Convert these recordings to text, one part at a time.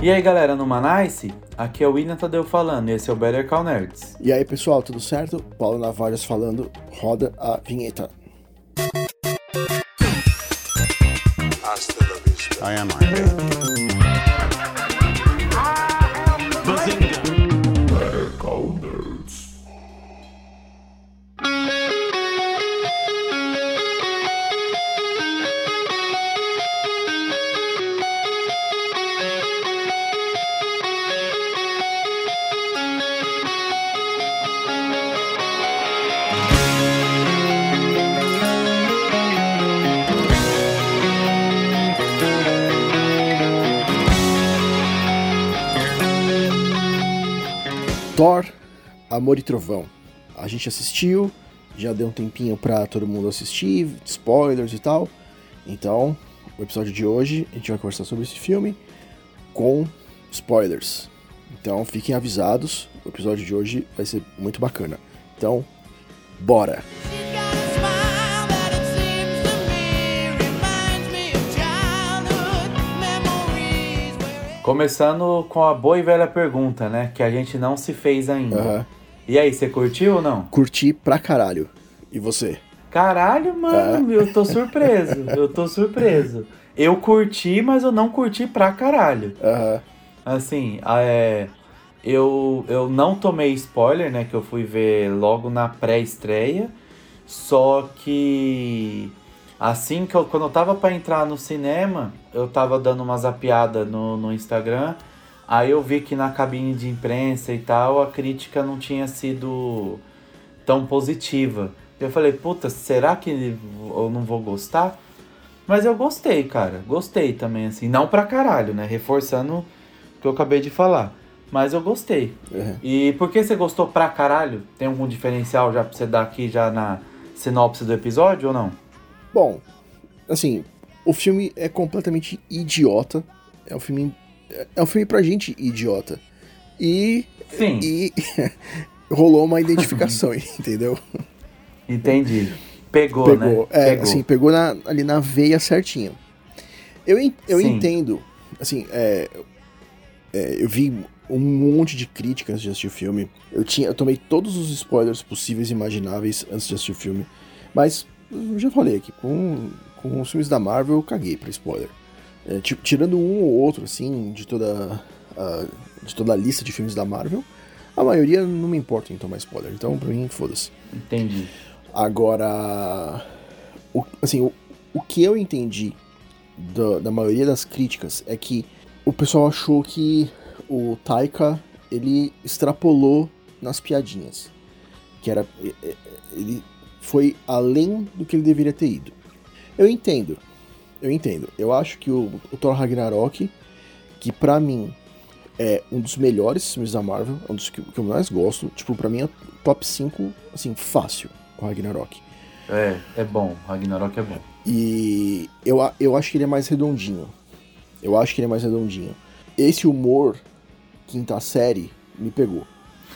E aí galera, no Manice, aqui é o William Tadeu falando e esse é o Better Call Nerds. E aí pessoal, tudo certo? Paulo Navarros falando, roda a vinheta. I am Iron Man. Thor, Amor e Trovão. A gente assistiu, já deu um tempinho pra todo mundo assistir, spoilers e tal. Então, o episódio de hoje a gente vai conversar sobre esse filme com spoilers. Então, fiquem avisados, o episódio de hoje vai ser muito bacana. Então, bora! She's Começando com a boa e velha pergunta, né? Que a gente não se fez ainda. Aham. E aí, você curtiu ou não? Curti pra caralho. E você? Caralho, mano, eu tô surpreso. Eu tô surpreso. Eu curti, mas eu não curti pra caralho. Aham. Assim, é, eu, eu não tomei spoiler, né? Que eu fui ver logo na pré-estreia. Só que assim que eu, quando eu tava pra entrar no cinema, eu tava dando uma zapiada no, no Instagram. Aí eu vi que na cabine de imprensa e tal, a crítica não tinha sido tão positiva. Eu falei, puta, será que eu não vou gostar? Mas eu gostei, cara. Gostei também, assim. Não pra caralho, né? Reforçando o que eu acabei de falar. Mas eu gostei. Uhum. E por que você gostou pra caralho? Tem algum diferencial já pra você dar aqui já na sinopse do episódio ou não? Bom, assim, o filme é completamente idiota. É um filme. É um filme pra gente idiota. E. Sim. E rolou uma identificação, entendeu? Entendi. Pegou, Pegou. né? É, Pegou. assim, pegou na- ali na veia certinho. Eu, eu Sim. entendo, assim, é, é, eu vi um monte de críticas de assistir o filme. Eu, tinha, eu tomei todos os spoilers possíveis e imagináveis antes de assistir o filme. Mas, eu já falei aqui, com, com os filmes da Marvel eu caguei pra spoiler. É, ti- tirando um ou outro, assim, de toda, a, de toda a lista de filmes da Marvel, a maioria não me importa em tomar spoiler. Então, pra mim, foda-se. Entendi. Agora, o, assim, o, o que eu entendi da, da maioria das críticas é que o pessoal achou que o Taika ele extrapolou nas piadinhas, que era ele foi além do que ele deveria ter ido. Eu entendo, eu entendo. Eu acho que o, o Thor Ragnarok, que pra mim é um dos melhores filmes da Marvel, é um dos que, que eu mais gosto, tipo, pra mim é top 5, assim, fácil, o Ragnarok. É, é bom. Ragnarok é bom. E eu, eu acho que ele é mais redondinho. Eu acho que ele é mais redondinho. Esse humor, quinta série, me pegou.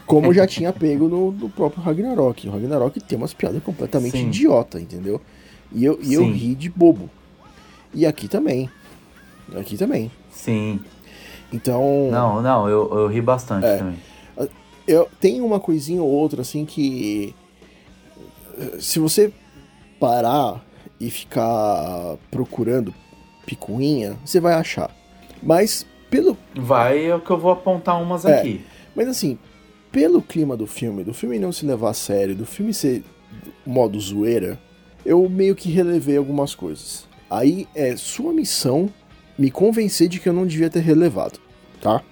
Como já tinha pego no, no próprio Ragnarok. O Ragnarok tem umas piadas completamente Sim. idiota, entendeu? E eu, e eu Sim. ri de bobo. E aqui também. Aqui também. Sim. Então. Não, não, eu, eu ri bastante É. também. Eu tenho uma coisinha ou outra assim que se você parar e ficar procurando picuinha, você vai achar. Mas pelo, Vai é o que eu vou apontar umas É. aqui. mas assim, pelo clima do filme, do filme não se levar a sério, do filme ser modo zoeira, eu meio que relevei algumas coisas. Aí é sua missão me convencer de que eu não devia ter relevado, tá?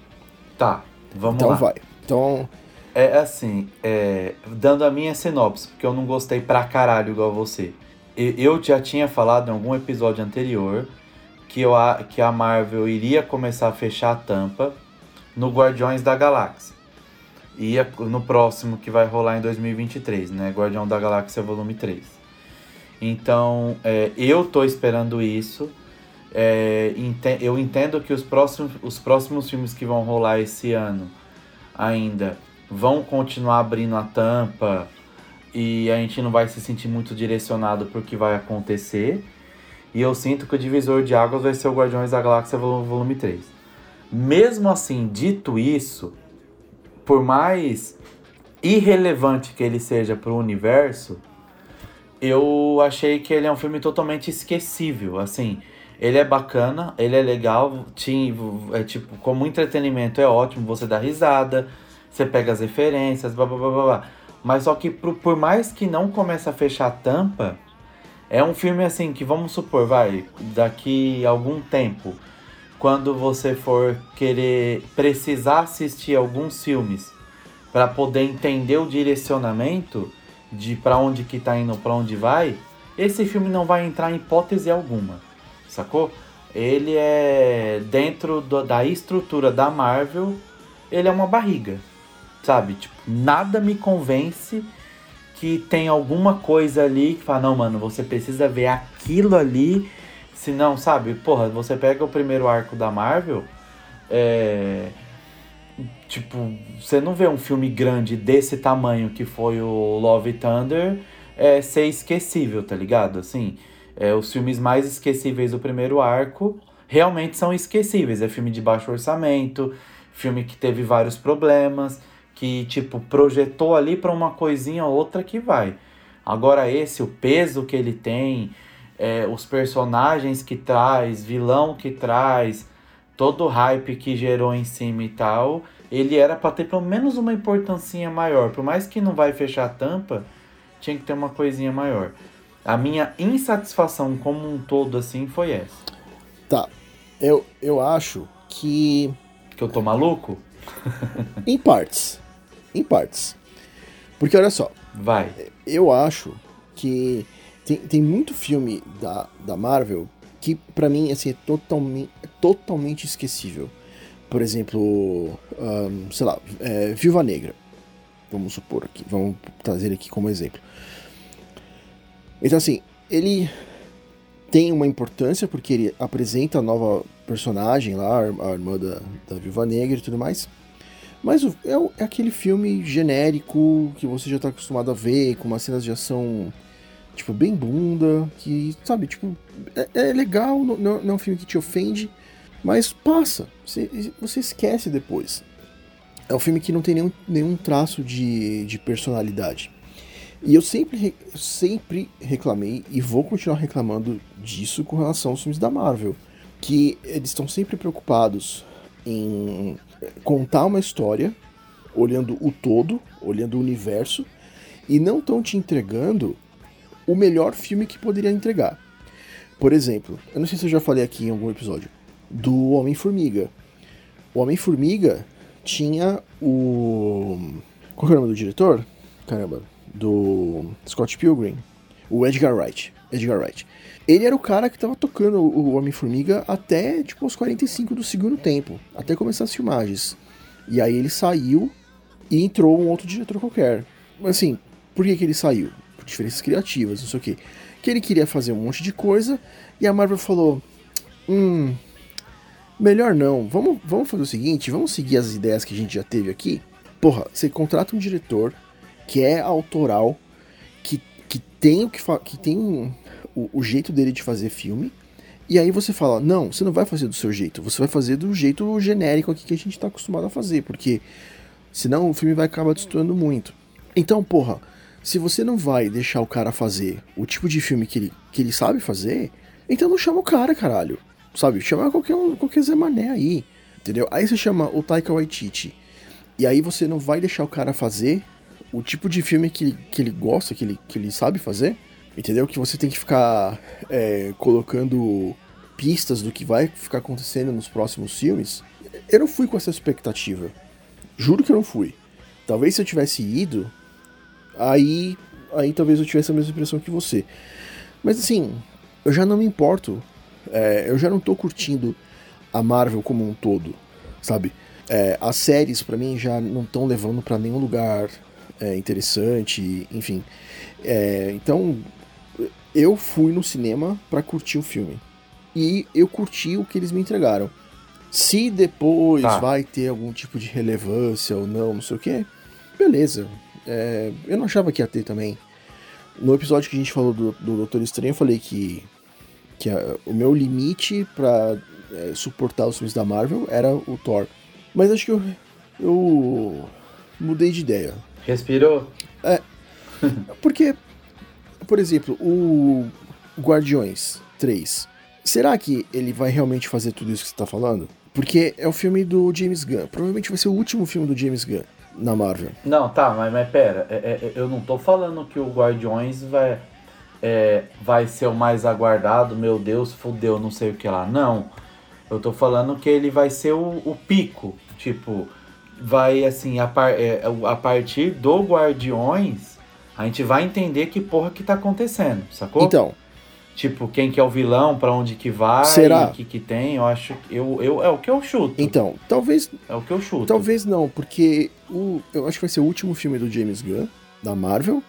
Tá, vamos então lá. vai. Então, É assim, é, dando a minha sinopse, porque eu não gostei pra caralho igual você. Eu já tinha falado em algum episódio anterior que, eu, que a Marvel iria começar a fechar a tampa no Guardiões da Galáxia. Ia no próximo que vai rolar em 2023, né? Guardião da Galáxia Volume 3. Então, é, eu tô esperando isso. É, ente- eu entendo que os próximos, os próximos filmes que vão rolar esse ano ainda vão continuar abrindo a tampa e a gente não vai se sentir muito direcionado pro que vai acontecer. E eu sinto que o divisor de águas vai ser o Guardiões da Galáxia Vol- Volume 3. Mesmo assim, dito isso, por mais irrelevante que ele seja pro universo, eu achei que ele é um filme totalmente esquecível, assim. Ele é bacana, ele é legal, te- é tipo, como entretenimento é ótimo, você dá risada, você pega as referências, blá blá blá blá. Mas só que por, por mais que não comece a fechar a tampa, é um filme assim que vamos supor, vai, daqui algum tempo, quando você for querer precisar assistir alguns filmes para poder entender o direcionamento de para onde que tá indo, para onde vai, esse filme não vai entrar em hipótese alguma, sacou? Ele é dentro do- da estrutura da Marvel, ele é uma barriga, sabe? Tipo, nada me convence que tem alguma coisa ali que fala, não, mano, você precisa ver aquilo ali, senão, sabe? Porra, você pega o primeiro arco da Marvel, é tipo, você não vê um filme grande desse tamanho que foi o Love Thunder é, ser esquecível, tá ligado? Assim, é, os filmes mais esquecíveis do primeiro arco realmente são esquecíveis. É filme de baixo orçamento, filme que teve vários problemas, que, tipo, projetou ali pra uma coisinha ou outra que vai. Agora esse, o peso que ele tem, é, os personagens que traz, vilão que traz, todo o hype que gerou em cima e tal, ele era pra ter pelo menos uma importância maior. Por mais que não vai fechar a tampa, tinha que ter uma coisinha maior. A minha insatisfação como um todo, assim, foi essa. Tá. Eu, eu acho que. Que eu tô maluco? Em partes. Em partes. Porque olha só, Vai. eu acho que tem, tem muito filme da, da Marvel que pra mim assim, é, totalmente, é totalmente esquecível. Por exemplo, ahn, sei lá, é, Viúva Negra. Vamos supor aqui, vamos trazer aqui como exemplo. Então assim, ele tem uma importância porque ele apresenta a nova personagem lá, a irmã da, da Viúva Negra e tudo mais. Mas é, é aquele filme genérico que você já tá acostumado a ver, com umas cenas de ação, tipo, bem bunda, que, sabe, tipo, é, é legal, não, não é um filme que te ofende, mas passa, você, você esquece depois. É um filme que não tem nenhum, nenhum traço de, de personalidade. E eu sempre, re- sempre reclamei e vou continuar reclamando disso com relação aos filmes da Marvel. Que eles estão sempre preocupados em contar uma história, olhando o todo, olhando o universo, e não estão te entregando o melhor filme que poderia entregar. Por exemplo, eu não sei se eu já falei aqui em algum episódio, do Homem-Formiga. O Homem-Formiga tinha o. Qual que é o nome do diretor? Caramba, do Scott Pilgrim. O Edgar Wright. Edgar Wright. Ele era o cara que tava tocando o Homem-Formiga até, tipo, os 45 do segundo tempo. Até começar as filmagens. E aí ele saiu e entrou um outro diretor qualquer. Mas assim, por que, que ele saiu? Diferenças criativas, não sei o quê. Que ele queria fazer um monte de coisa e a Marvel falou: Hum, melhor não. Vamos, vamos fazer o seguinte: vamos seguir as ideias que a gente já teve aqui. Porra, você contrata um diretor que é autoral, que, que tem o que que tem o, o jeito dele de fazer filme. E aí você fala, não, você não vai fazer do seu jeito, você vai fazer do jeito genérico aqui que a gente tá acostumado a fazer, porque senão o filme vai acabar destoando muito. Então, porra, se você não vai deixar o cara fazer o tipo de filme que ele, que ele sabe fazer, então não chama o cara, caralho. Sabe? Chama qualquer, um, qualquer Zé Mané aí, entendeu? Aí você chama o Taika Waititi, e aí você não vai deixar o cara fazer o tipo de filme que que ele gosta, que ele, que ele sabe fazer, entendeu? Que você tem que ficar é, colocando pistas do que vai ficar acontecendo nos próximos filmes. Eu não fui com essa expectativa. Juro que eu não fui. Talvez se eu tivesse ido, aí, aí talvez eu tivesse a mesma impressão que você. Mas assim, eu já não me importo. é, eu já não tô curtindo a Marvel como um todo, sabe? É, as séries pra mim já não estão levando pra nenhum lugar é, interessante, enfim. É, então eu fui no cinema pra curtir o filme e eu curti o que eles me entregaram. Se depois Tá. vai ter algum tipo de relevância ou não, não sei o que, beleza. É, eu não achava que ia ter também. No episódio que a gente falou do, do Doutor Estranho, eu falei que, que a- o meu limite pra é, suportar os filmes da Marvel era o Thor. Mas acho que eu, eu mudei de ideia. Respirou? Porque, por exemplo, o Guardiões 3, será que ele vai realmente fazer tudo isso que você tá falando? Porque é o filme do James Gunn. Provavelmente vai ser o último filme do James Gunn na Marvel. Não, tá, mas, mas pera, é- é- eu não tô falando que o Guardiões vai, é, vai ser o mais aguardado, meu Deus, fudeu, não sei o que lá. Não. Eu tô falando que ele vai ser o, o pico. Tipo, vai assim, a, par- é, a partir do Guardiões, a gente vai entender que porra que tá acontecendo, sacou? Então, Tipo, quem que é o vilão, pra onde que vai, Será? o que que tem, eu acho que eu, eu, é o que eu chuto. então, talvez É o que eu chuto. Talvez não, porque o, eu acho que vai ser o último filme do James Gunn, da Marvel,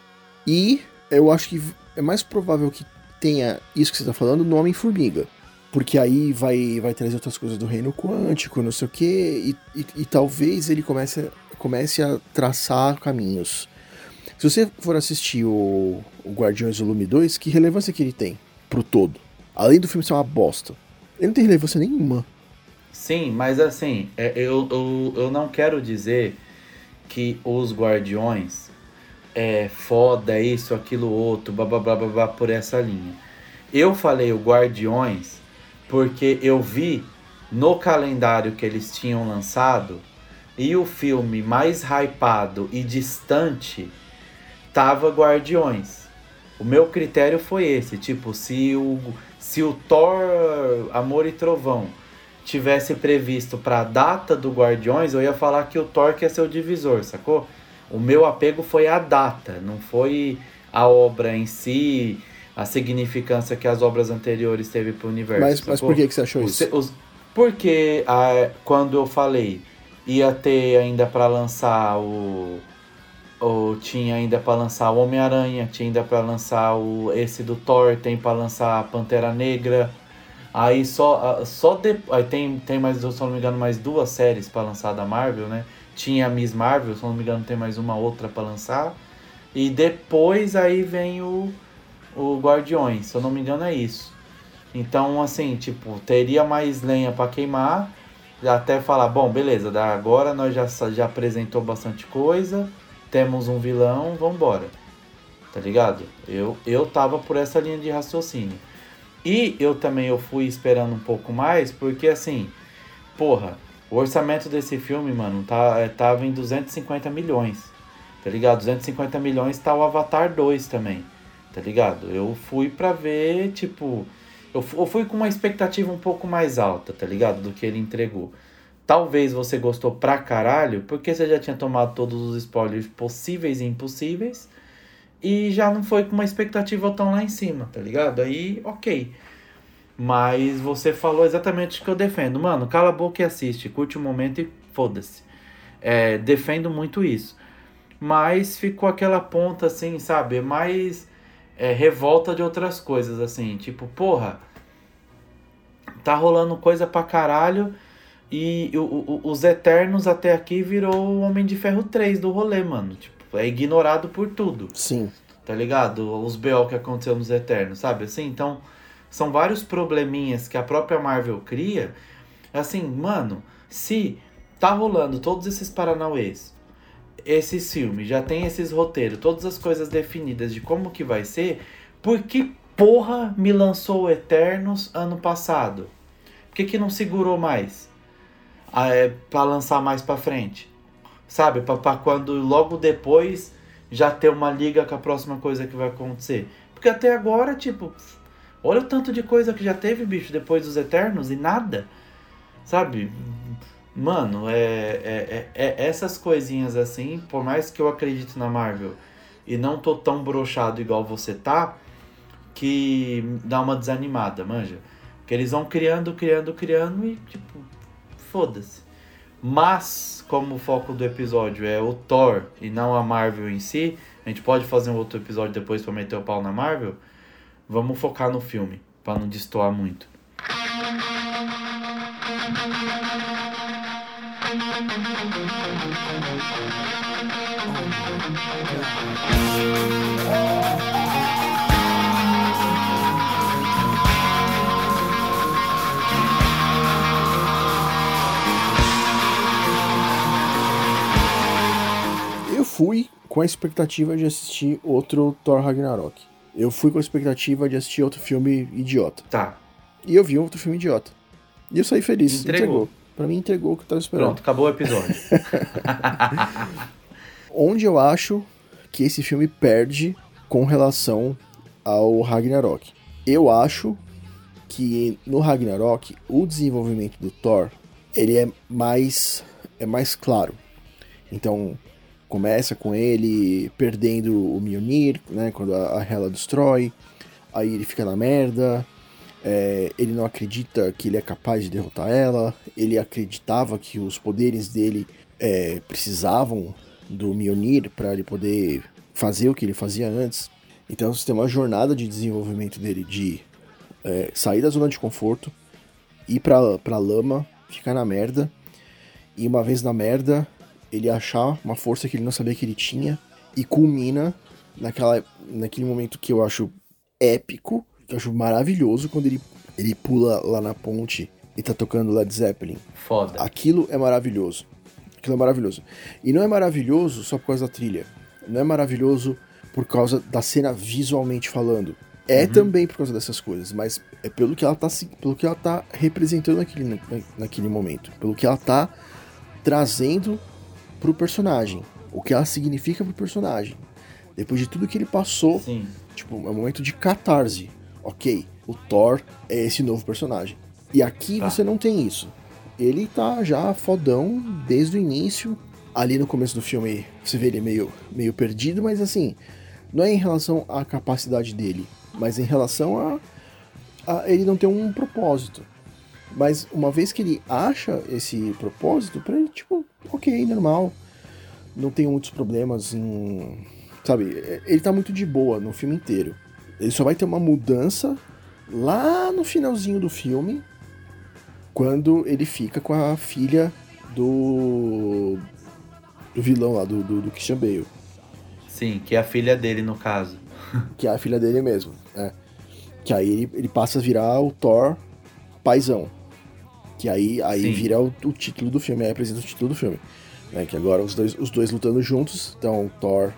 e eu acho que é mais provável que tenha isso que você tá falando no Homem-Formiga. Porque aí vai, vai trazer outras coisas do reino quântico, não sei o quê, e, e, e talvez ele comece, comece a traçar caminhos. Se você for assistir o, o Guardiões Volume 2, que relevância que ele tem pro todo? Além do filme ser uma bosta. Ele não tem relevância nenhuma. Sim, mas assim, é, eu, eu, eu não quero dizer que os Guardiões é foda, isso, aquilo, outro, blá blá blá blá, blá por essa linha. Eu falei o Guardiões porque eu vi no calendário que eles tinham lançado e o filme mais hypado e distante tava Guardiões. O meu critério foi esse, tipo, se o, se o Thor Amor e Trovão tivesse previsto pra data do Guardiões, eu ia falar que o Thor que ia ser o divisor, sacou? O meu apego foi a data, não foi a obra em si, a significância que as obras anteriores teve pro universo. Mas, mas por que, que você achou Os- isso? os- porque ah, quando eu falei ia ter ainda pra lançar o ou tinha ainda pra lançar o Homem-Aranha, tinha ainda pra lançar o esse do Thor, tem pra lançar a Pantera Negra. Aí só só de, aí tem tem mais, se não me engano, mais duas séries pra lançar da Marvel, né? Tinha a Miss Marvel, se não me engano, tem mais uma outra pra lançar. E depois aí vem o o Guardiões, se eu não me engano é isso. Então, assim, tipo, teria mais lenha pra queimar. Até falar, bom, beleza, da- agora nós já, já apresentou bastante coisa. Temos um vilão, vambora. Tá ligado? Eu, eu tava por essa linha de raciocínio. E eu também eu fui esperando um pouco mais, porque assim, porra, o orçamento desse filme, mano, tá, tava em 250 milhões. Tá ligado? 250 milhões tá o Avatar 2 também. Tá ligado? Eu fui pra ver, tipo. Eu, eu fui com uma expectativa um pouco mais alta, tá ligado? Do que ele entregou. Talvez você gostou pra caralho, porque você já tinha tomado todos os spoilers possíveis e impossíveis. E já não foi com uma expectativa tão lá em cima, tá ligado? Aí, ok. Mas você falou exatamente o que eu defendo. Mano, cala a boca e assiste. Curte o momento e foda-se. É, defendo muito isso. Mas ficou aquela ponta assim, sabe? Mais é, revolta de outras coisas, assim. Tipo, porra, tá rolando coisa pra caralho. E o- o- os Eternos até aqui virou o Homem de Ferro 3 do rolê, mano. Tipo, é ignorado por tudo Sim. tá ligado? Os BO que aconteceu nos Eternos, sabe? Assim, então, são vários probleminhas que a própria Marvel cria. Assim, mano, se tá rolando todos esses paranauês, esses filmes, já tem esses roteiros, todas as coisas definidas de como que vai ser, por que porra me lançou o Eternos ano passado? Por que que não segurou mais? Ah, é, pra lançar mais pra frente? Sabe? Pra quando logo depois já ter uma liga com a próxima coisa que vai acontecer. Porque até agora, tipo, olha o tanto de coisa que já teve, bicho, depois dos Eternos e nada. Sabe? Mano, é, é, é, é essas coisinhas assim, por mais que eu acredite na Marvel e não tô tão brochado igual você tá, que dá uma desanimada, manja. Que eles vão criando, criando, criando e, tipo, foda-se. Mas, como o foco do episódio é o Thor e não a Marvel em si, a gente pode fazer um outro episódio depois pra meter o pau na Marvel. Vamos focar no filme, pra não destoar muito. Com a expectativa de assistir outro Thor Ragnarok. Eu fui com a expectativa de assistir outro filme idiota. Tá. E eu vi outro filme idiota. E eu saí feliz. Entregou. Entregou. Pra mim, entregou o que eu tava esperando. Pronto, acabou o episódio. Onde eu acho que esse filme perde com relação ao Ragnarok. Eu acho que no Ragnarok o desenvolvimento do Thor ele é mais é mais claro. Então começa com ele perdendo o Mjolnir, né, quando a, Hela destrói, aí ele fica na merda, é, ele não acredita que ele é capaz de derrotar ela, ele acreditava que os poderes dele é, precisavam do Mjolnir para ele poder fazer o que ele fazia antes. Então você tem uma jornada de desenvolvimento dele de é, sair da zona de conforto, ir pra, pra lama, ficar na merda, e uma vez na merda, ele achar uma força que ele não sabia que ele tinha, e culmina naquela, naquele momento que eu acho épico, que eu acho maravilhoso, quando ele, ele pula lá na ponte e tá tocando Led Zeppelin. Foda. Aquilo é maravilhoso. Aquilo é maravilhoso. E não é maravilhoso só por causa da trilha. Não é maravilhoso por causa da cena visualmente falando. É também por causa dessas coisas, mas é pelo que ela tá, pelo que ela tá representando naquele, na- naquele momento. Pelo que ela tá trazendo pro personagem. O que ela significa pro personagem. Depois de tudo que ele passou, Sim. Tipo, é um momento de catarse. Ok, o Thor é esse novo personagem. E aqui Tá. você não tem isso. Ele tá já fodão desde o início. Ali no começo do filme você vê ele meio, meio perdido, mas assim, não é em relação à capacidade dele, mas em relação a, a ele não ter um propósito. Mas uma vez que ele acha esse propósito, pra ele, tipo, ok, normal. Não tem muitos problemas em. Sabe, ele tá muito de boa no filme inteiro. Ele só vai ter uma mudança lá no finalzinho do filme, quando ele fica com a filha do. do vilão lá, do, do, do Christian Bale. Sim, que é a filha dele, no caso. que é a filha dele mesmo, né? Que aí ele, ele passa a virar o Thor paizão. Que aí, aí Sim. vira o, o título do filme, aí apresenta o título do filme. Né? Que agora os dois, os dois lutando juntos, então Thor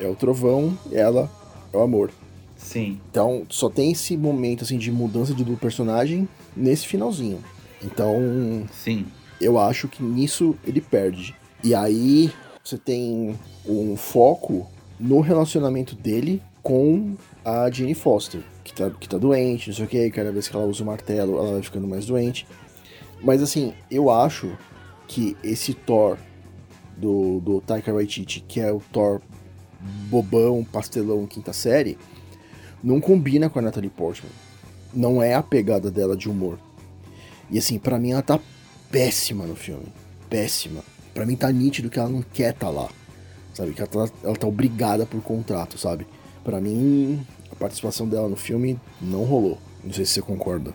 é o trovão, ela é o amor. Sim. Então só tem esse momento assim de mudança de do personagem nesse finalzinho. Então Sim. eu acho que nisso ele perde. E aí você tem um foco no relacionamento dele com a Jane Foster, que tá, que tá doente, não sei o que, cada vez que ela usa o martelo, ela vai ficando mais doente. Mas assim, eu acho que esse Thor do, do Taika Waititi, que é o Thor bobão, pastelão, quinta série, não combina com a Natalie Portman. Não é a pegada dela de humor. E assim, pra mim ela tá péssima no filme. Péssima. Pra mim tá nítido que ela não quer tá lá. Sabe? Que ela tá, ela tá obrigada por contrato, sabe? Pra mim, a participação dela no filme não rolou. Não sei se você concorda.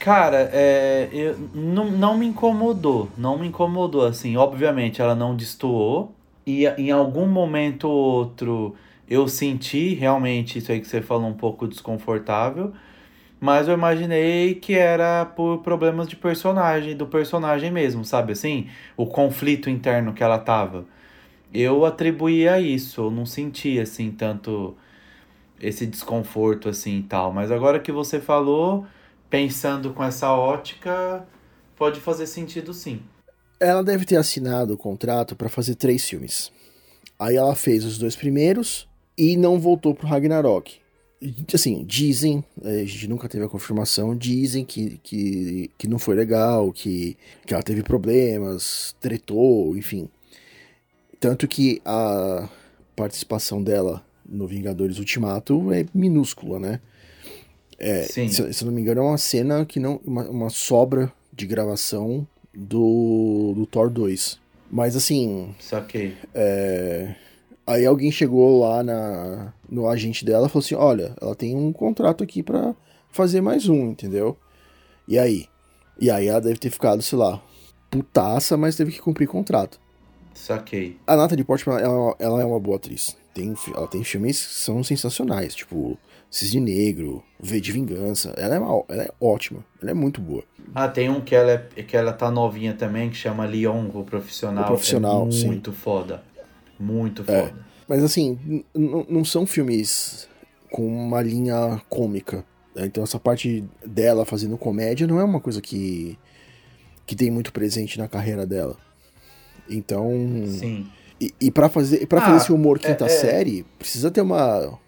Cara, é, eu, não, não me incomodou. Não me incomodou, assim. Obviamente, ela não destoou. E em algum momento ou outro eu senti realmente isso aí que você falou um pouco desconfortável. Mas eu imaginei que era por problemas de personagem, do personagem mesmo, sabe? Assim, o conflito interno que ela tava. Eu atribuía isso. Eu não senti, assim, tanto esse desconforto, assim e tal. Mas agora que você falou pensando com essa ótica, pode fazer sentido sim. Ela deve ter assinado o contrato pra fazer três filmes. Aí ela fez os dois primeiros e não voltou pro Ragnarok. Assim, dizem, eh, a gente nunca teve a confirmação, dizem que, que, que não foi legal, que, que ela teve problemas, tretou, enfim. Tanto que a participação dela no Vingadores Ultimato é minúscula, né? É, se, se eu não me engano, é uma cena que não. Uma, uma sobra de gravação do, do Thor 2. Mas assim, Saquei. é, aí alguém chegou lá na, no agente dela e falou assim: olha, ela tem um contrato aqui pra fazer mais um, entendeu? E aí? E aí ela deve ter ficado, sei lá, putaça, mas teve que cumprir contrato. Saquei. A Natalie Portman, ela, ela é uma boa atriz. Tem, ela tem filmes que são sensacionais, tipo Cisne Negro, V de Vingança. Ela é, uma- ela é ótima, ela é muito boa. Ah, tem um que ela, é, que ela tá novinha também, que chama Leon, o profissional. O Profissional, é sim. Muito foda. Muito É. foda. Mas assim, não são filmes com uma linha cômica. né? Então essa parte dela fazendo comédia não é uma coisa que, que tem muito presente na carreira dela. Então. Sim. E, e para fazer, pra Ah, fazer esse humor quinta é- é. série, precisa ter uma,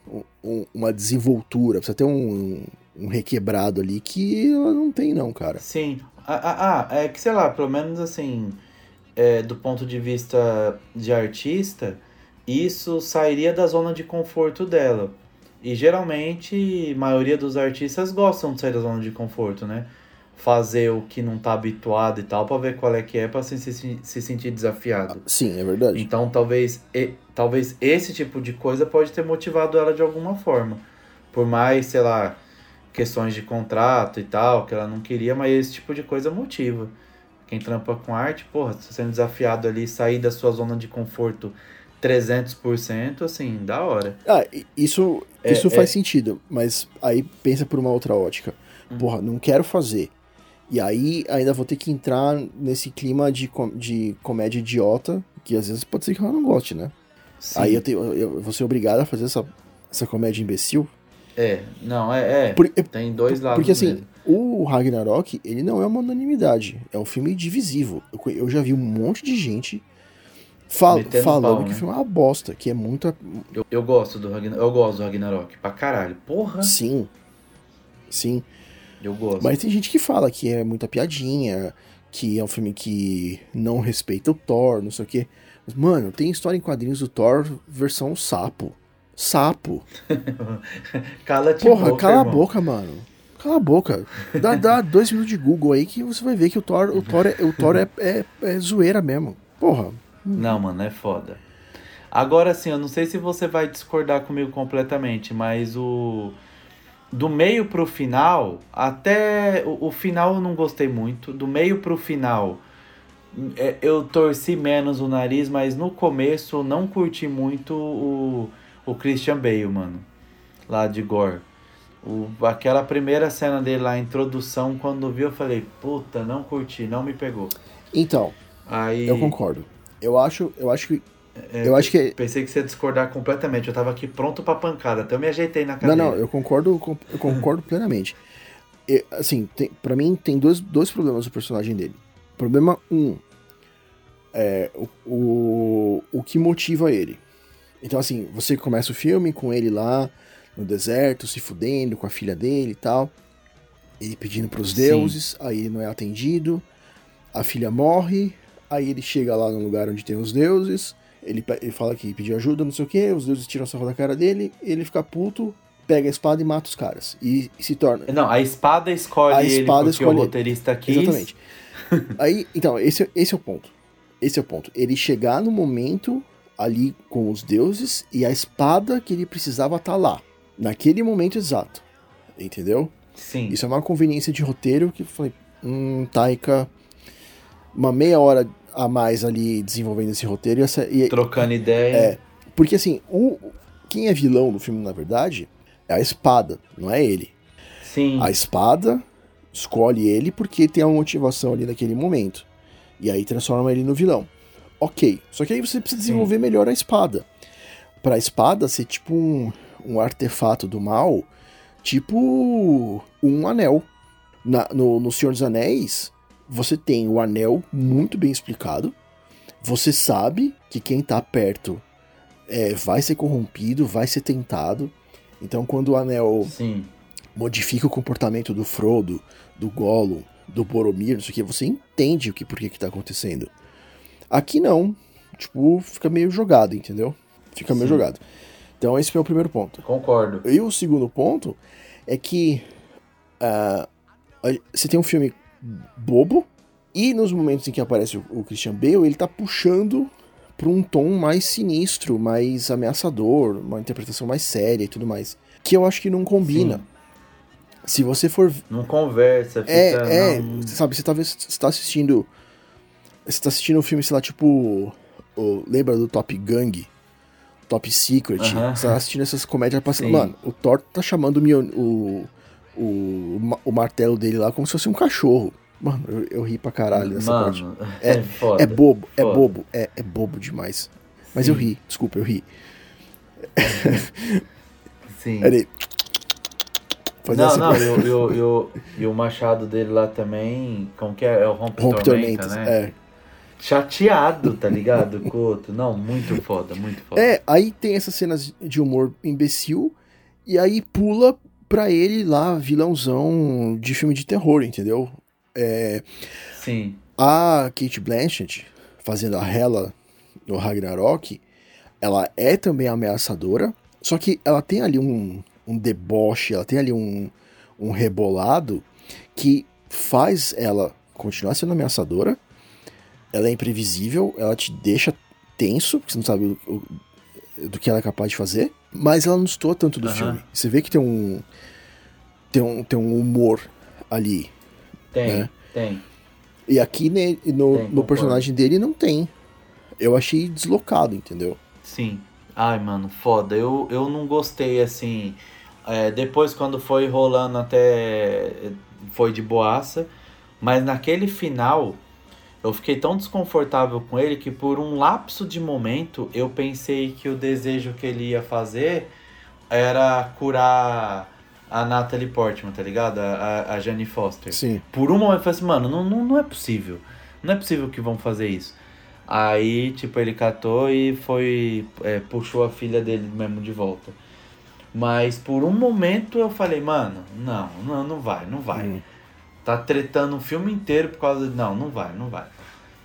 um- uma desenvoltura, precisa ter um, um requebrado ali que ela não tem, não, cara. Sim. Ah, ah, ah, é que, sei lá, pelo menos assim, é, do ponto de vista de artista, isso sairia da zona de conforto dela. E geralmente, a maioria dos artistas gostam de sair da zona de conforto, né? Fazer o que não tá habituado e tal, pra ver qual é que é, pra se, se, se sentir desafiado. Sim, é verdade. Então talvez, e- talvez esse tipo de coisa pode ter motivado ela de alguma forma. Por mais, sei lá, questões de contrato e tal, que ela não queria, mas esse tipo de coisa motiva. Quem trampa com arte, porra, tá sendo desafiado ali, sair da sua zona de conforto 300%, assim, da hora. Ah, isso, É, isso é. faz sentido, mas aí pensa por uma outra ótica. Hum. Porra, não quero fazer. E aí ainda vou ter que entrar nesse clima de, com- de comédia idiota, que às vezes pode ser que ela não goste, né? Sim. Aí eu, tenho, eu vou ser obrigado a fazer essa, essa comédia imbecil. É, não, é, é. Por- é- Tem dois lados Porque assim, mesmo. o Ragnarok, ele não é uma unanimidade. É um filme divisivo. Eu, eu já vi um monte de gente fal- Metendo falando pau, que né? o filme é uma bosta, que é muito. Eu, eu gosto do Ragnarok, eu gosto do Ragnarok, pra caralho. Porra, Sim. Sim. Eu gosto. Mas tem gente que fala que é muita piadinha, que é um filme que não respeita o Thor, não sei o quê. Mas, mano, tem história em quadrinhos do Thor versão sapo. Sapo. Cala-te Porra, boca, cala a irmão. boca, mano. Cala a boca. Dá, dá dois minutos de Google aí que você vai ver que o Thor, o Thor, é, o Thor é, é, é zoeira mesmo. Porra. Não, mano, é foda. Agora sim, eu não sei se você vai discordar comigo completamente, mas o. Do meio pro final, até. O, o final eu não gostei muito. Do meio pro final, é, eu torci menos o nariz, mas no começo eu não curti muito o, o Christian Bale, mano. Lá de Gore. O, aquela primeira cena dele lá, a introdução, quando vi, eu falei, puta, não curti, não me pegou. Então, Aí. eu concordo. Eu acho, eu acho que. É, eu acho que. Pensei que você ia discordar completamente. Eu tava aqui pronto pra pancada. Até eu me ajeitei na Não, cadeira. não, eu concordo, eu concordo plenamente. Assim, tem, pra mim tem dois, dois problemas do personagem dele. Problema um é o, o, o que motiva ele. Então, assim, você começa o filme com ele lá no deserto, se fudendo com a filha dele e tal. Ele pedindo pros Sim. deuses, aí ele não é atendido. A filha morre, aí ele chega lá no lugar onde tem os deuses. Ele, ele fala que pediu ajuda, não sei o que, os deuses tiram sarro da cara dele, ele fica puto, pega a espada e mata os caras. E, e se torna. Não, a espada escolhe A ele espada porque escolhe o ele. roteirista quis. Exatamente. Aí, então, esse, esse é o ponto. Esse é o ponto. Ele chegar no momento ali com os deuses e a espada que ele precisava estar lá. Naquele momento exato. Entendeu? Sim. Isso é uma conveniência de roteiro que eu falei, hum, Taika, uma meia hora a mais ali desenvolvendo esse roteiro. E essa, e, Trocando ideia. É. porque assim, o, quem é vilão no filme, na verdade, é a espada, não é ele. Sim. A espada escolhe ele porque tem uma motivação ali naquele momento. E aí transforma ele no vilão. Ok. Só que aí você precisa desenvolver melhor a espada. Pra espada ser tipo um, um artefato do mal, tipo um anel. Na- no, no Senhor dos Anéis, você tem o anel muito bem explicado. Você sabe que quem tá perto é, vai ser corrompido, vai ser tentado. Então, quando o anel Sim. modifica o comportamento do Frodo, do Gollum, do Boromir, não sei o que, você entende o que por que que tá acontecendo. Aqui não, tipo, fica meio jogado, entendeu? Fica meio Sim. jogado. Então esse é o primeiro ponto. Concordo. E o segundo ponto é que a- você tem um filme bobo e nos momentos em que aparece o, Christian Bale, ele tá puxando para um tom mais sinistro, mais ameaçador, uma interpretação mais séria e tudo mais. Que eu acho que não combina. Sim. Se você for Não conversa, fica. é, é, não- sabe, você tá, você tá assistindo. Você tá assistindo um filme, sei lá, tipo. o- lembra do Top Gang? Top Secret? Aham. Você tá assistindo essas comédias passando. Mano, o Thor tá chamando o, Mion- o, o, o martelo dele lá como se fosse um cachorro. Mano, eu, eu ri pra caralho nessa parte. Mano, é, foda. É bobo, é Foda. bobo, é, é bobo demais. Mas Sim. eu ri, desculpa, eu ri. Sim. Ele. Fazia Não, não, com- e o, e, o, e machado dele lá também, como que é? É o Rompe, Rompe Tormenta, Tormentas. né? É. Chateado, tá ligado? Com o outro. Não, muito foda, muito foda. É, aí tem essas cenas de humor imbecil, e aí pula pra ele lá, vilãozão de filme de terror, entendeu? É, Sim, a Kate Blanchett, fazendo a Hela no Ragnarok, ela é também ameaçadora, só que ela tem ali um, um deboche, ela tem ali um, um rebolado que faz ela continuar sendo ameaçadora, ela é imprevisível, ela te deixa tenso, porque você não sabe o- o- do que ela é capaz de fazer, mas ela não estou tanto do filme. Você vê que tem um, tem um, tem um humor ali, tem, É. tem. e aqui ne- no, Tem, no personagem dele não tem. Eu achei deslocado, entendeu? Sim. Ai, mano, foda. Eu, eu não gostei, assim. é, depois, quando foi rolando, até foi de boaça. Mas naquele final, eu fiquei tão desconfortável com ele que, por um lapso de momento, eu pensei que o desejo que ele ia fazer era curar a Natalie Portman, tá ligado? A, a, Jane Foster. Sim. Por um momento eu falei assim, mano, não, não, não é possível. Não é possível que vão fazer isso. Aí, tipo, ele catou e foi. é, puxou a filha dele mesmo de volta. Mas por um momento eu falei, mano, não, não, não vai, não vai. Hum. Tá tretando o filme inteiro por causa de. Não, não vai, não vai.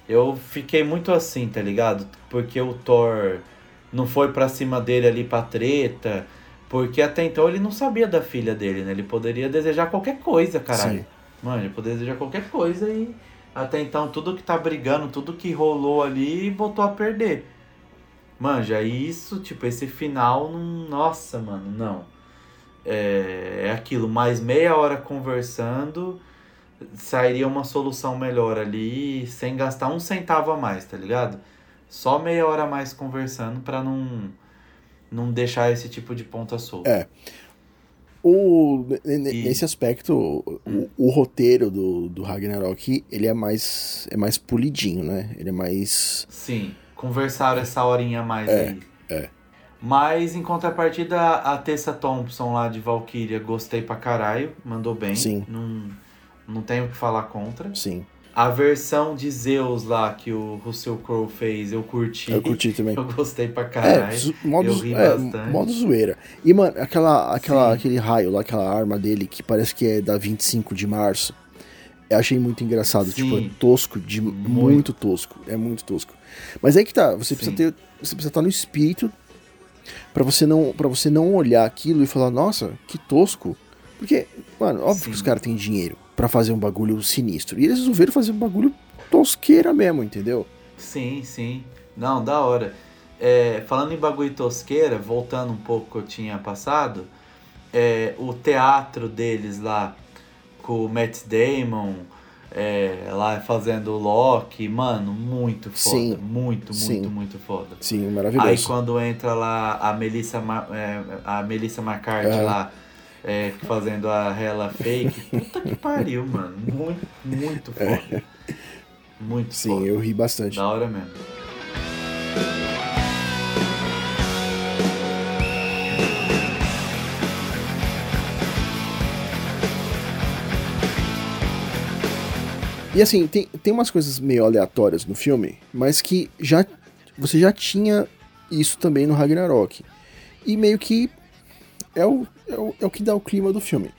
Eu fiquei muito assim, tá ligado? Porque o Thor não foi pra cima dele ali pra treta. Porque até então ele não sabia da filha dele, né? Ele poderia desejar qualquer coisa, caralho. Sim. Mano, ele poderia desejar qualquer coisa e até então tudo que tá brigando, tudo que rolou ali, botou a perder. Manja, isso, tipo, esse final, não, nossa, mano, não. É, é aquilo, mais meia hora conversando, sairia uma solução melhor ali, sem gastar um centavo a mais, tá ligado? Só meia hora a mais conversando pra não, não deixar esse tipo de ponta solta. É. O, E- Nesse aspecto, o, o roteiro do, do Ragnarok, ele é mais, é mais polidinho, né? Ele é mais... Sim, conversaram essa horinha a mais É, aí. é. Mas em contrapartida, a Tessa Thompson lá de Valkyria, gostei pra caralho, mandou bem. Sim. Não, não tenho o que falar contra. Sim, A versão de Zeus lá que o Russell Crowe fez, eu curti. eu curti também. Eu gostei pra É, caralho. zo- modo, eu ri é, bastante. modo zoeira. E, mano, aquela, aquela, Sim. aquele raio lá, aquela arma dele, que parece que é da 25 de março, eu achei muito engraçado. Sim. Tipo, é tosco, de, muito. Muito. tosco. É muito tosco. Mas aí que tá, você Sim. precisa ter. Você precisa estar no espírito pra você não para você não olhar aquilo e falar, nossa, que tosco. Porque, mano, óbvio Sim. que os caras têm dinheiro pra fazer um bagulho sinistro. E eles resolveram fazer um bagulho tosqueira mesmo, entendeu? Sim, sim. Não, da hora. É, falando em bagulho tosqueira, voltando um pouco que eu tinha passado, é, o teatro deles lá, com o Matt Damon, é, lá fazendo o Loki, mano, muito foda. Sim, Muito, sim. muito, muito foda. Sim, Aí maravilhoso. quando entra lá a Melissa, Ma- é, a Melissa McCarthy Aham. lá, é, fazendo a Hela fake, puta que pariu, mano. Muito, muito foda. Muito É. Sim, foda. eu ri bastante. Da hora mesmo. E assim, tem, tem umas coisas meio aleatórias no filme, mas que já você já tinha isso também no Ragnarok. E meio que é o, é o, é o que dá o clima do filme.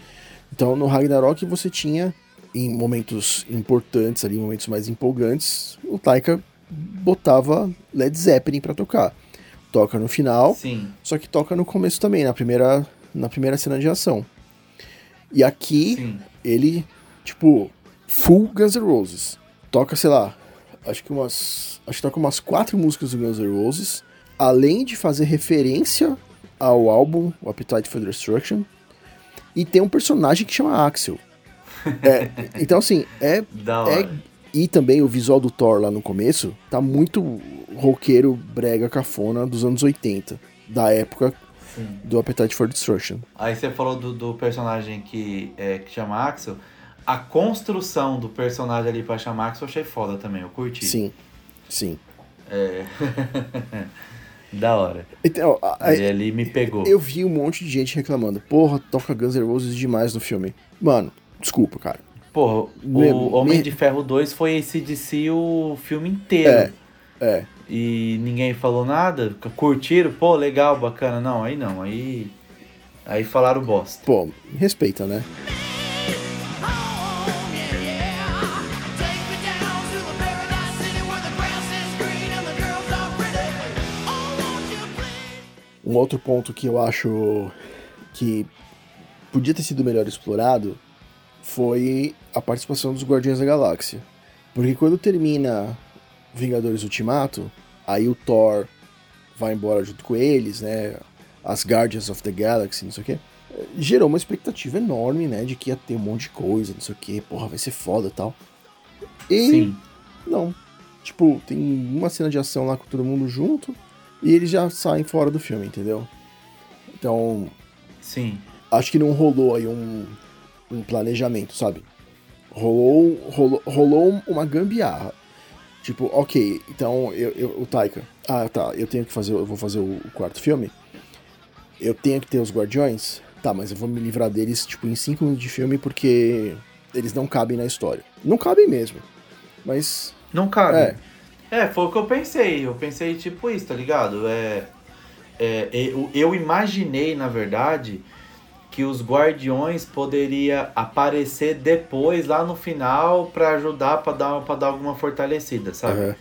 Então no Ragnarok você tinha, em momentos importantes ali, momentos mais empolgantes, o Taika botava Led Zeppelin pra tocar. Toca no final, Sim, só que toca no começo também, na primeira, na primeira cena de ação. E aqui sim. ele, tipo, full Guns N' Roses. Toca, sei lá, acho que umas. Acho que toca umas quatro músicas do Guns N' Roses. Além de fazer referência ao álbum, o Appetite for Destruction. E tem um personagem que chama Axel. É, então, assim, é, é. E também o visual do Thor lá no começo tá muito roqueiro, brega, cafona dos anos 80. Da época Sim. do Appetite for Destruction. Aí você falou do, do personagem que, é, que chama Axel. A construção do personagem ali pra chamar Axel eu achei foda também, eu curti. Sim, sim. É. Da hora. Então, Ele ali me pegou. eu vi um monte de gente reclamando. Porra, toca Guns N' Roses demais no filme. Mano, desculpa, cara. Porra, Me- o Homem me- de Ferro 2 foi esse de si o filme inteiro. É, é. E ninguém falou nada? Curtiram? Pô, legal, bacana. Não, aí não. Aí. Aí falaram bosta. Pô, respeita, né? Um outro ponto que eu acho que podia ter sido melhor explorado foi a participação dos Guardiões da Galáxia. Porque quando termina Vingadores Ultimato, aí o Thor vai embora junto com eles, né? As Guardians of the Galaxy, não sei o quê. Gerou uma expectativa enorme, né? De que ia ter um monte de coisa, não sei o quê. Porra, vai ser foda e tal. E Sim. não. Tipo, tem uma cena de ação lá com todo mundo junto e eles já saem fora do filme, entendeu? Então, Sim. acho que não rolou aí um, um planejamento, sabe? Rolou, rolou, rolou uma gambiarra. Tipo, ok, então eu, eu- o Taika, ah tá, eu tenho que fazer, eu vou fazer o, quarto filme. Eu tenho que ter os Guardiões, tá, mas eu vou me livrar deles, tipo, em cinco minutos de filme porque eles não cabem na história. Não cabem mesmo. Mas, Não cabe. É. É. foi o que eu pensei. Eu pensei tipo isso, tá ligado? É, é, eu, eu imaginei, na verdade, que os guardiões poderia aparecer depois, lá no final, pra ajudar, pra dar, pra dar alguma fortalecida, sabe? Aham.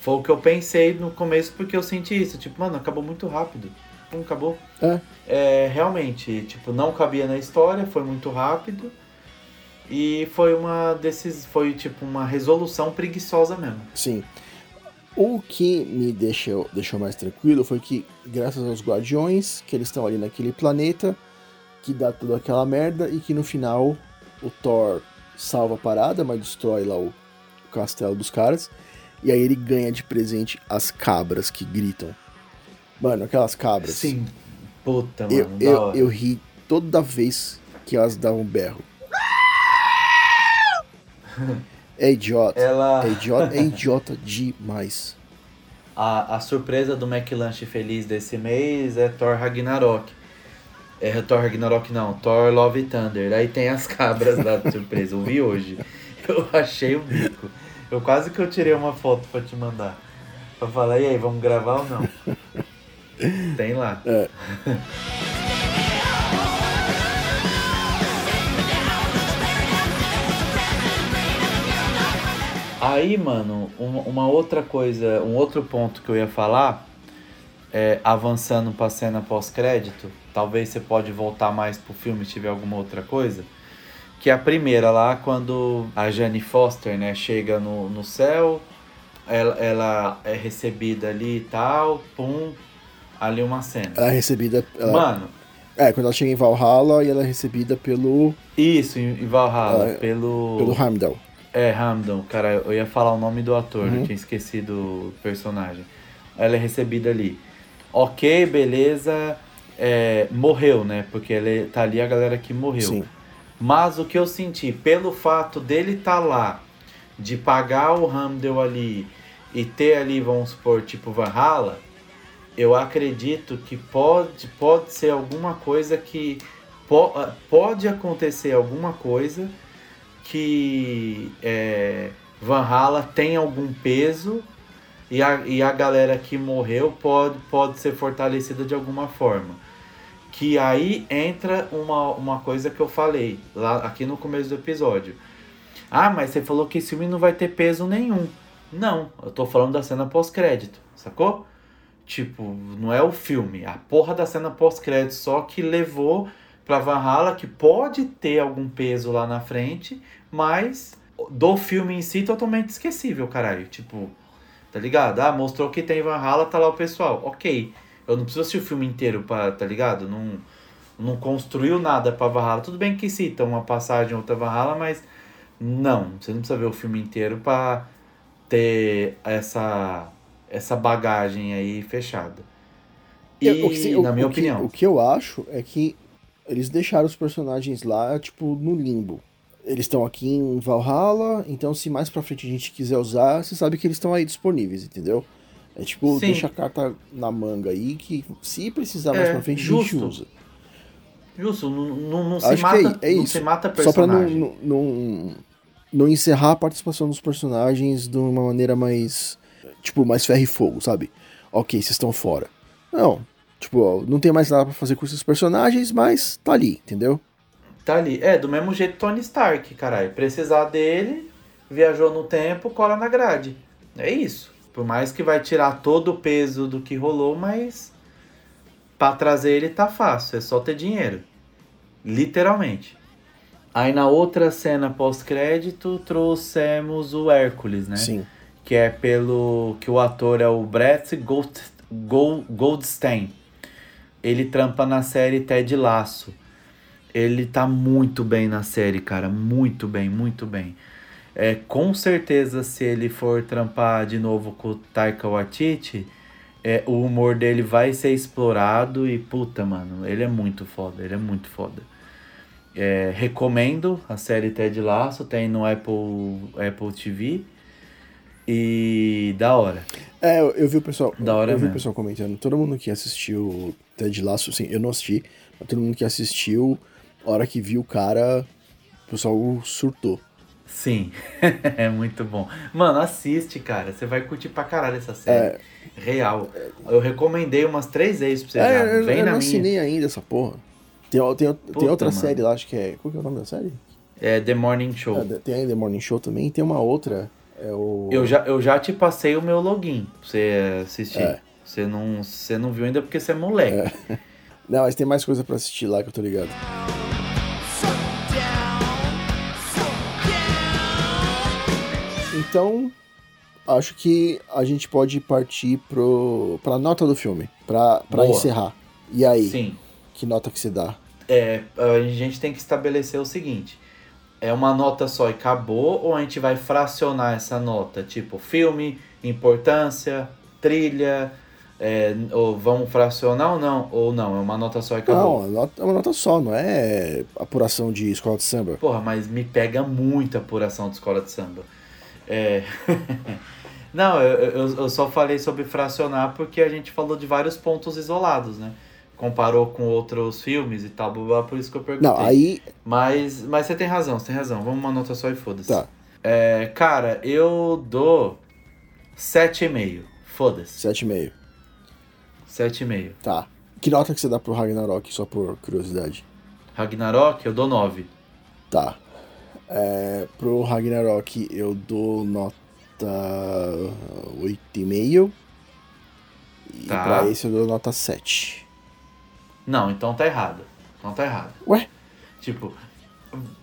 Foi o que eu pensei no começo, porque eu senti isso. Tipo, mano, acabou muito rápido. Pum, acabou. é, É, realmente, tipo, não cabia na história, foi muito rápido. E foi uma desses. Foi tipo uma resolução preguiçosa mesmo. Sim. O que me deixou, deixou mais tranquilo foi que, graças aos Guardiões, que eles estão ali naquele planeta, que dá toda aquela merda, e que no final o Thor salva a parada, mas destrói lá o, o castelo dos caras. E aí ele ganha de presente as cabras que gritam. Mano, aquelas cabras. Sim. Puta, mano. Eu, eu, eu ri toda vez que elas davam um berro. É idiota. Ela. É idiota, é idiota demais. A, a surpresa do McLanche Feliz desse mês é Thor Ragnarok. É Thor Ragnarok não, Thor Love Thunder. Aí tem as cabras lá de surpresa. Eu vi hoje. Eu achei o bico. Eu quase que eu tirei uma foto pra te mandar. Pra falar, e aí, vamos gravar ou não? Tem lá. Aí, mano, uma, uma outra coisa, um outro ponto que eu ia falar, é, avançando pra cena pós-crédito, talvez você pode voltar mais pro filme se tiver alguma outra coisa, que é a primeira lá, quando a Jane Foster, né, chega no, no céu, ela, ela é recebida ali e tal, pum, ali uma cena. Ela é recebida. Ela, Mano, é, quando ela chega em Valhalla e ela é recebida pelo, isso, em Valhalla, É, pelo... pelo Heimdall. É, Hamdan, cara, eu ia falar o nome do ator, Uhum. eu tinha esquecido o personagem. Ela é recebida ali. Ok, beleza. é, morreu, né? Porque ele tá ali a galera que morreu. Sim. Mas o que eu senti, pelo fato dele estar lá, de pagar o Hamdel ali e ter ali, vamos supor, tipo Valhalla, eu acredito que pode, pode ser alguma coisa que. po- pode acontecer alguma coisa que é, Valhalla tem algum peso e a, e a galera que morreu pode, pode ser fortalecida de alguma forma. Que aí entra uma, uma coisa que eu falei lá aqui no começo do episódio. Ah, mas você falou que esse filme não vai ter peso nenhum. Não, eu tô falando da cena pós-crédito, sacou? Tipo, não é o filme, a porra da cena pós-crédito só que levou pra Valhalla que pode ter algum peso lá na frente, mas do filme em si totalmente esquecível, caralho. Tipo, tá ligado? Ah, mostrou que tem Valhalla, tá lá o pessoal. Ok, eu não preciso assistir o filme inteiro pra, tá ligado? Não, não construiu nada pra Valhalla. Tudo bem que cita uma passagem outra Valhalla, mas não, você não precisa ver o filme inteiro pra ter essa, essa bagagem aí fechada. E, Eu- o que na minha o que- opinião. o que eu acho é que eles deixaram os personagens lá, tipo, no limbo. Eles estão aqui em Valhalla, então se mais pra frente a gente quiser usar, você sabe que eles estão aí disponíveis, entendeu? É tipo, Sim. deixa a carta na manga aí que se precisar mais É, pra frente a justo. gente usa. Justo, não, não, não se mata, é, é não isso. se mata Só pra não, personagem. não, não, não encerrar a participação dos personagens de uma maneira mais. Tipo, mais ferro e fogo, sabe? Ok, vocês estão fora. Não. Tipo, ó, não tem mais nada pra fazer com esses personagens, mas tá ali, entendeu? Tá ali. É, do mesmo jeito Tony Stark, caralho. Precisar dele, viajou no tempo, cola na grade. É isso. Por mais que vai tirar todo o peso do que rolou, mas pra trazer ele tá fácil, é só ter dinheiro. Literalmente. Aí na outra cena pós-crédito trouxemos o Hércules, né? Sim. que é pelo que o ator é o Brett Gold, Gold, Goldstein. Ele trampa na série Ted Laço. Ele tá muito bem na série, cara, muito bem, muito bem. É, com certeza se ele for trampar de novo com o Taika Waititi, é, o humor dele vai ser explorado e puta, mano, ele é muito foda, ele é muito foda. É, recomendo a série Ted Laço, tem no Apple, Apple TV. E da hora. É, eu, eu vi o pessoal. Da hora eu vi o pessoal comentando. Todo mundo que assistiu Ted Lasso, assim, eu não assisti, mas todo mundo que assistiu, a hora que viu o cara, o pessoal surtou. Sim, é muito bom. Mano, assiste, cara. Você vai curtir pra caralho essa série. Real. Eu recomendei umas três vezes pra você É, já. eu, Vem eu na não minha. assinei ainda essa porra. Tem, tem, tem Puta, outra mano. série lá, acho que é. Qual que é o nome da série? É The Morning Show. É, tem a The Morning Show também, tem uma outra. É o. Eu já, eu já te passei o meu login pra você assistir. É. Você, não, você não viu ainda porque você é moleque. Não, mas tem mais coisa pra assistir lá que eu tô ligado. Então, acho que a gente pode partir pro, pra nota do filme, pra, pra Boa. encerrar. E aí, Sim. que nota que você dá? É, a gente tem que estabelecer o seguinte. É uma nota só e acabou ou a gente vai fracionar essa nota? Tipo, filme, importância, trilha, é, ou vamos fracionar ou não? Ou não, é uma nota só e acabou. Não, a nota- é uma nota só, não é apuração de escola de samba. Porra, mas me pega muita apuração de escola de samba. É... Não, eu, eu, eu só falei sobre fracionar porque a gente falou de vários pontos isolados, né? Comparou com outros filmes e tal, blá, blá, por isso que eu perguntei. Não, aí. Mas, mas você tem razão, você tem razão. Vamos uma nota só e foda-se. Tá, É, cara, eu dou 7,5. Foda-se. 7,5. 7,5. Tá. Que nota que você dá pro Ragnarok, só por curiosidade? Ragnarok, eu dou 9. Tá. É, pro Ragnarok eu dou nota 8,5. E Tá. pra esse eu dou nota 7. Não, então tá errado. Então tá errado. Ué? Tipo,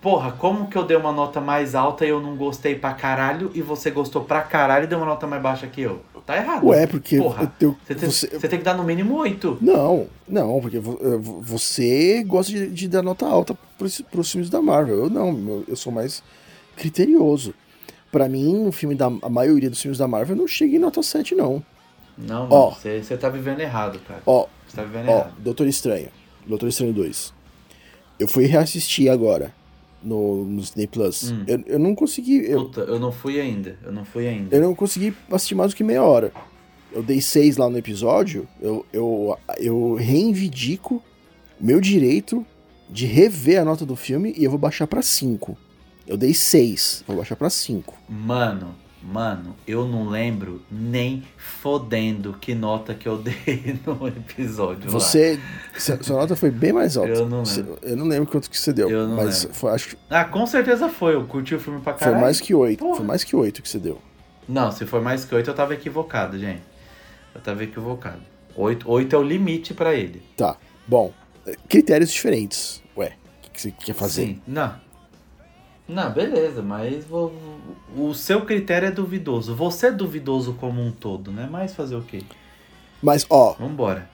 porra, como que eu dei uma nota mais alta e eu não gostei pra caralho e você gostou pra caralho e deu uma nota mais baixa que eu? Tá errado. Ué, porque Porra, eu tenho- você, tem, você- você tem que dar no mínimo 8. Não, não, porque eh, vo- você gosta de, de dar nota alta pros, pros filmes da Marvel. Eu não, eu, eu sou mais criterioso. Pra mim, o filme da a maioria dos filmes da Marvel não chega em nota 7, não. Não, Ó. mano, você, você tá vivendo errado, cara. Ó, Você tá vivendo ó, errado. Doutor Estranho. Doutor Estranho 2. Eu fui reassistir agora no, no Disney Plus. Hum. Eu, eu não consegui. Eu, Puta, eu não fui ainda. Eu não fui ainda. eu não consegui assistir mais do que meia hora. Eu dei seis lá no episódio, eu, eu, eu reivindico o meu direito de rever a nota do filme e eu vou baixar pra 5. Eu dei 6, vou baixar pra 5. Mano, mano, eu não lembro nem fodendo que nota que eu dei no episódio lá. Você. Sua sua nota foi bem mais alta. Eu não lembro. eu não lembro quanto que você deu. Eu não mas lembro. foi, acho que Ah, com certeza foi. Eu curti o filme pra foi caralho. mais que 8. Porra. Foi mais que 8 que você deu. Não, se for mais que 8, eu tava equivocado, gente. Eu tava equivocado. 8, 8 é o limite pra ele. Tá. Bom, eh, critérios diferentes. Ué, o que, que você quer fazer? Sim. Não. Não, beleza, mas vou- o seu critério é duvidoso. Você é duvidoso como um todo, né? Mas fazer o quê? Mas, ó, Vambora.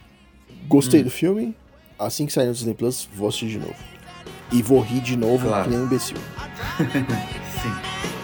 gostei Hum. do filme. Assim que sair no Disney Plus, vou assistir de novo. E vou rir de novo Claro. que nem um imbecil. Sim.